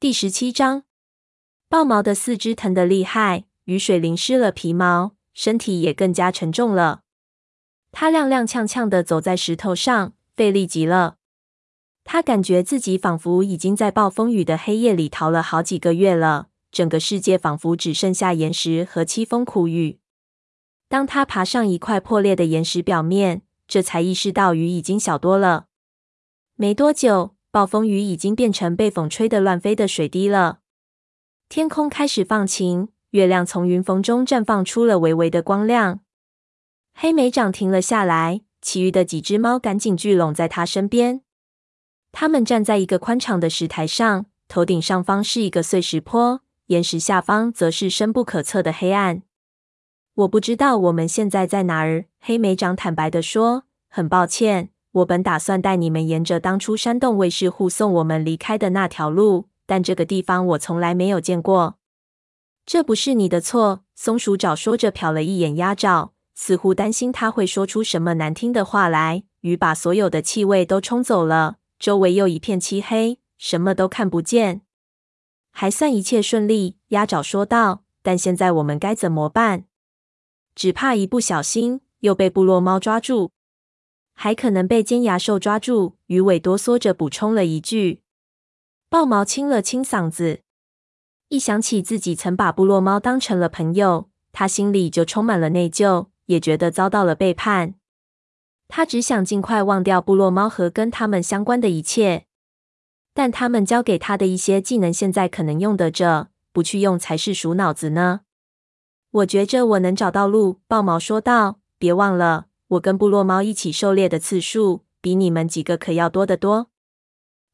第十七章，豹毛的四肢疼得厉害，雨水淋湿了皮毛，身体也更加沉重了。他踉踉跄跄地走在石头上，费力极了。他感觉自己仿佛已经在暴风雨的黑夜里逃了好几个月了，整个世界仿佛只剩下岩石和凄风苦雨。当他爬上一块破裂的岩石表面，这才意识到雨已经小多了。没多久，暴风雨已经变成被风吹得乱飞的水滴了。天空开始放晴，月亮从云缝中绽放出了微微的光亮。黑莓长停了下来，其余的几只猫赶紧聚拢在他身边。他们站在一个宽敞的石台上，头顶上方是一个碎石坡，岩石下方则是深不可测的黑暗。我不知道我们现在在哪儿。黑莓长坦白地说：“很抱歉，我本打算带你们沿着当初山洞卫士护送我们离开的那条路，但这个地方我从来没有见过。”这不是你的错。松鼠爪说着，瞟了一眼鸭爪，似乎担心他会说出什么难听的话来。雨把所有的气味都冲走了。周围又一片漆黑，什么都看不见。还算一切顺利，鸭爪说道。但现在我们该怎么办？只怕一不小心又被部落猫抓住，还可能被尖牙兽抓住。鱼尾哆嗦着补充了一句。豹毛清了清嗓子，一想起自己曾把部落猫当成了朋友，他心里就充满了内疚，也觉得遭到了背叛。他只想尽快忘掉部落猫和跟他们相关的一切，但他们教给他的一些技能现在可能用得着，不去用才是鼠脑子呢。我觉着我能找到路，豹毛说道。别忘了，我跟部落猫一起狩猎的次数比你们几个可要多得多。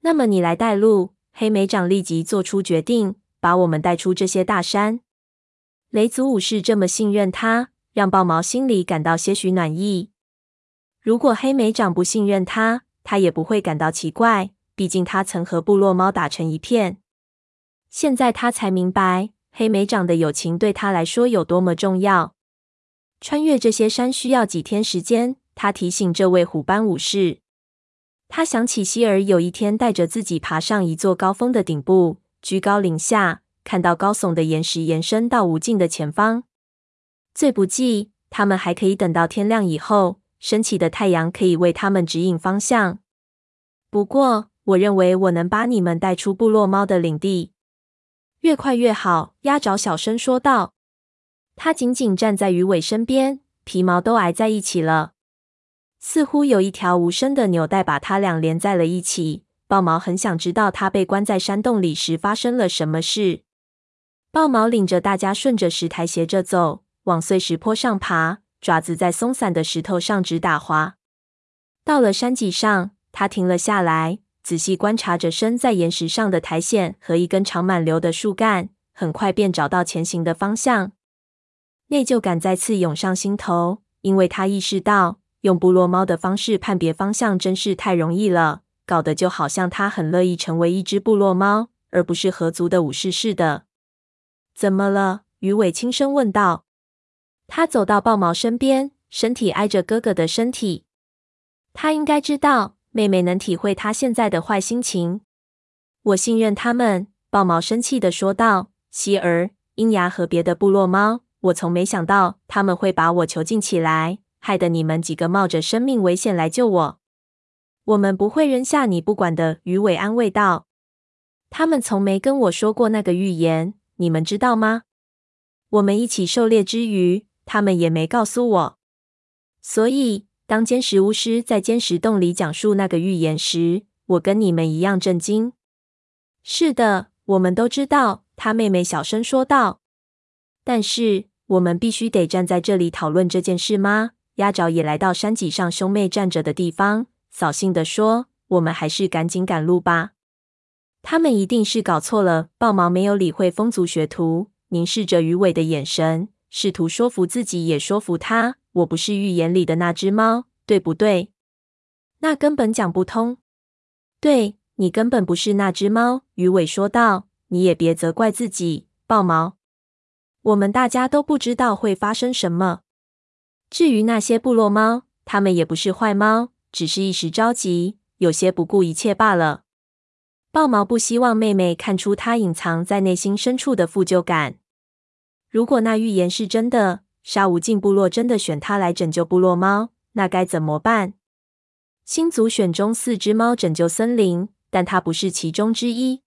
那么你来带路。黑莓长立即做出决定，把我们带出这些大山。雷族武士这么信任他，让豹毛心里感到些许暖意。如果黑莓长不信任他，他也不会感到奇怪。毕竟他曾和部落猫打成一片。现在他才明白，黑莓长的友情对他来说有多么重要。穿越这些山需要几天时间？他提醒这位虎斑武士。他想起希尔有一天带着自己爬上一座高峰的顶部，居高临下，看到高耸的岩石延伸到无尽的前方。最不济，他们还可以等到天亮以后。升起的太阳可以为他们指引方向。不过，我认为我能把你们带出部落猫的领地，越快越好。鸭爪小声说道。他紧紧站在鱼尾身边，皮毛都挨在一起了，似乎有一条无声的纽带把他俩连在了一起。豹毛很想知道他被关在山洞里时发生了什么事。豹毛领着大家顺着石台斜着走，往碎石坡上爬。爪子在松散的石头上直打滑。到了山脊上，他停了下来，仔细观察着身在岩石上的苔藓和一根长满瘤的树干。很快便找到前行的方向。内疚感再次涌上心头，因为他意识到用部落猫的方式判别方向真是太容易了，搞得就好像他很乐意成为一只部落猫，而不是合族的武士似的。怎么了？鱼尾轻声问道。他走到豹毛身边，身体挨着哥哥的身体。他应该知道妹妹能体会他现在的坏心情。我信任他们。豹毛生气的说道：“希儿、鹰牙和别的部落猫，我从没想到他们会把我囚禁起来，害得你们几个冒着生命危险来救我。我们不会扔下你不管的。”鱼尾安慰道：“他们从没跟我说过那个预言，你们知道吗？我们一起狩猎之余。”他们也没告诉我，所以当尖石巫师在尖石洞里讲述那个预言时，我跟你们一样震惊。是的，我们都知道。他妹妹小声说道。但是我们必须得站在这里讨论这件事吗？鸭爪也来到山脊上兄妹站着的地方，扫兴地说：“我们还是赶紧赶路吧。”他们一定是搞错了。豹毛没有理会风族学徒凝视着鱼尾的眼神。试图说服自己，也说服他。我不是预言里的那只猫，对不对？那根本讲不通。对，你根本不是那只猫。鱼尾说道。你也别责怪自己，豹毛。我们大家都不知道会发生什么。至于那些部落猫，他们也不是坏猫，只是一时着急，有些不顾一切罢了。豹毛不希望妹妹看出他隐藏在内心深处的负疚感。如果那预言是真的，沙无尽部落真的选他来拯救部落猫，那该怎么办？星族选中四只猫拯救森林，但他不是其中之一。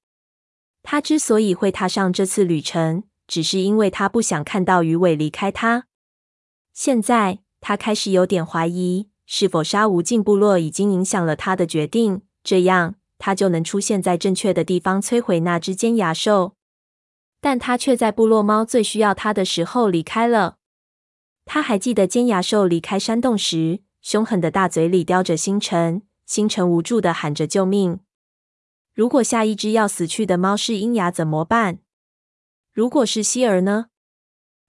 他之所以会踏上这次旅程，只是因为他不想看到鱼尾离开他。现在，他开始有点怀疑，是否杀无尽部落已经影响了他的决定，这样。他就能出现在正确的地方，摧毁那只尖牙兽。但他却在部落猫最需要他的时候离开了。他还记得尖牙兽离开山洞时，凶狠的大嘴里叼着星辰，星辰无助的喊着救命。如果下一只要死去的猫是鹰牙怎么办？如果是希儿呢？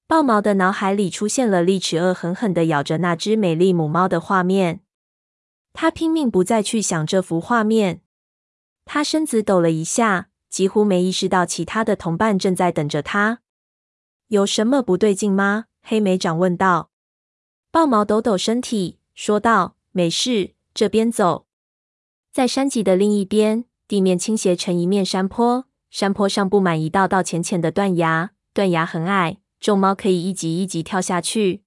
豹毛的脑海里出现了利齿恶狠狠的咬着那只美丽母猫的画面。他拼命不再去想这幅画面。他身子抖了一下，几乎没意识到其他的同伴正在等着他。有什么不对劲吗？黑莓长问道。豹毛抖抖身体，说道：“没事，这边走。”在山脊的另一边，地面倾斜成一面山坡，山坡上布满一道道浅浅的断崖，断崖很矮，众猫可以一级一级跳下去。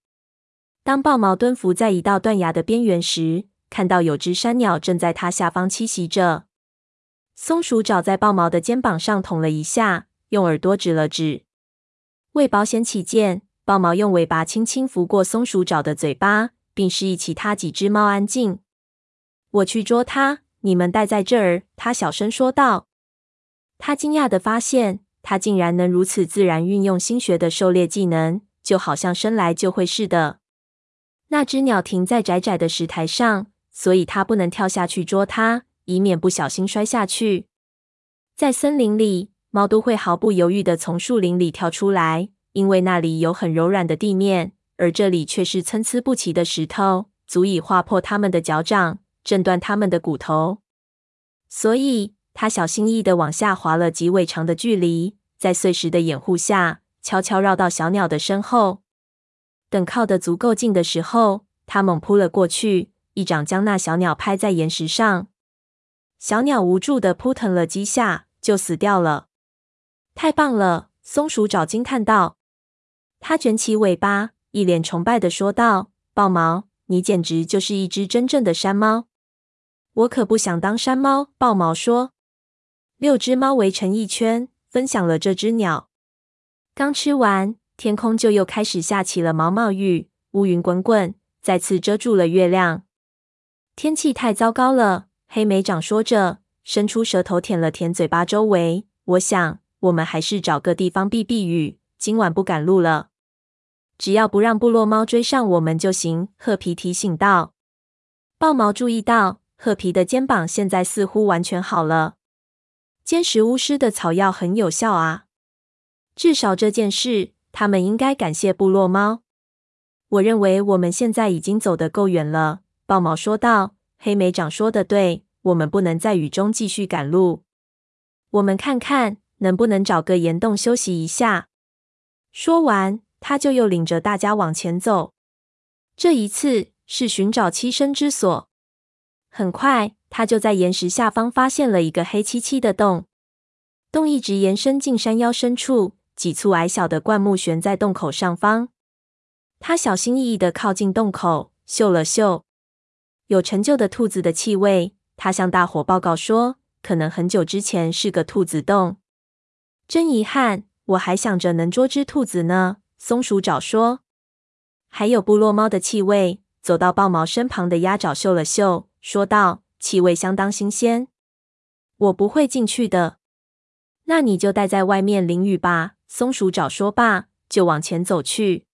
当豹毛蹲伏在一道断崖的边缘时，看到有只山鸟正在它下方栖息着。松鼠爪在豹毛的肩膀上捅了一下，用耳朵指了指。为保险起见，豹毛用尾巴轻轻拂过松鼠爪的嘴巴，并示意其他几只猫安静。我去捉它，你们待在这儿。他小声说道。他惊讶地发现，他竟然能如此自然运用新学的狩猎技能，就好像生来就会似的。那只鸟停在窄窄的石台上，所以他不能跳下去捉它。以免不小心摔下去。在森林里，猫都会毫不犹豫地从树林里跳出来，因为那里有很柔软的地面，而这里却是参差不齐的石头，足以划破它们的脚掌，震断它们的骨头。所以，它小心翼翼地往下滑了几尾长的距离，在碎石的掩护下，悄悄绕到小鸟的身后。等靠得足够近的时候，它猛扑了过去，一掌将那小鸟拍在岩石上。小鸟无助地扑腾了几下，就死掉了。太棒了！松鼠爪惊叹道。它卷起尾巴，一脸崇拜地说道：“豹毛，你简直就是一只真正的山猫。”我可不想当山猫。豹毛说。六只猫围成一圈，分享了这只鸟。刚吃完，天空就又开始下起了毛毛雨，乌云滚滚，再次遮住了月亮。天气太糟糕了。黑莓长说着，伸出舌头舔了舔嘴巴周围。我想，我们还是找个地方避避雨，今晚不赶路了。只要不让部落猫追上我们就行。褐皮提醒道。豹毛注意到，褐皮的肩膀现在似乎完全好了。尖石巫师的草药很有效啊！至少这件事，他们应该感谢部落猫。我认为我们现在已经走得够远了。豹毛说道。黑莓长说的对，我们不能在雨中继续赶路。我们看看能不能找个岩洞休息一下。说完，他就又领着大家往前走。这一次是寻找栖身之所。很快，他就在岩石下方发现了一个黑漆漆的洞。洞一直延伸进山腰深处，几簇矮小的灌木悬在洞口上方。他小心翼翼地靠近洞口，嗅了嗅。有陈旧的兔子的气味，他向大伙报告说：“可能很久之前是个兔子洞。”真遗憾，我还想着能捉只兔子呢。松鼠爪说：“还有部落猫的气味。”走到豹毛身旁的鸭爪嗅了嗅，说道：“气味相当新鲜。”我不会进去的。那你就待在外面淋雨吧。松鼠爪说罢，就往前走去。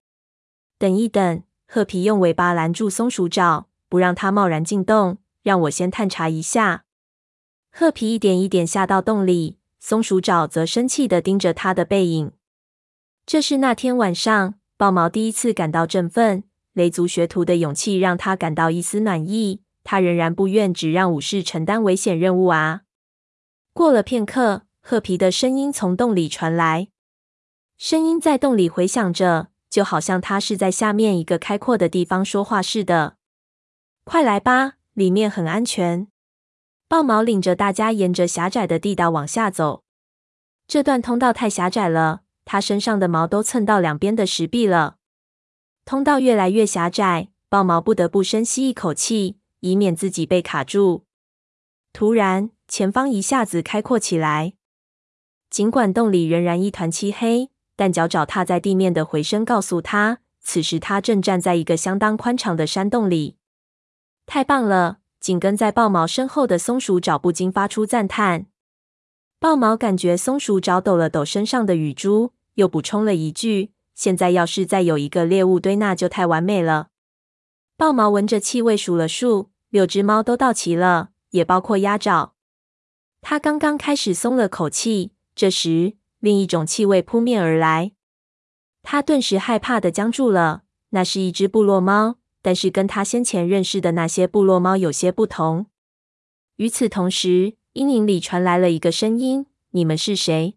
等一等，褐皮用尾巴拦住松鼠爪。不让他贸然进洞，让我先探查一下。褐皮一点一点下到洞里，松鼠爪则生气的盯着他的背影。这是那天晚上，豹毛第一次感到振奋。雷族学徒的勇气让他感到一丝暖意。他仍然不愿只让武士承担危险任务啊。过了片刻，褐皮的声音从洞里传来，声音在洞里回响着，就好像他是在下面一个开阔的地方说话似的。快来吧，里面很安全。豹毛领着大家沿着狭窄的地道往下走。这段通道太狭窄了，他身上的毛都蹭到两边的石壁了。通道越来越狭窄，豹毛不得不深吸一口气，以免自己被卡住。突然，前方一下子开阔起来。尽管洞里仍然一团漆黑，但脚爪踏在地面的回声告诉他，此时他正站在一个相当宽敞的山洞里。太棒了！紧跟在豹毛身后的松鼠爪不禁发出赞叹。豹毛感觉松鼠爪抖了抖身上的雨珠，又补充了一句：“现在要是再有一个猎物堆，那就太完美了。”豹毛闻着气味数了数，六只猫都到齐了，也包括鸭爪。他刚刚开始松了口气，这时另一种气味扑面而来，他顿时害怕的僵住了。那是一只部落猫。但是跟他先前认识的那些部落猫有些不同。与此同时，阴影里传来了一个声音：“你们是谁？”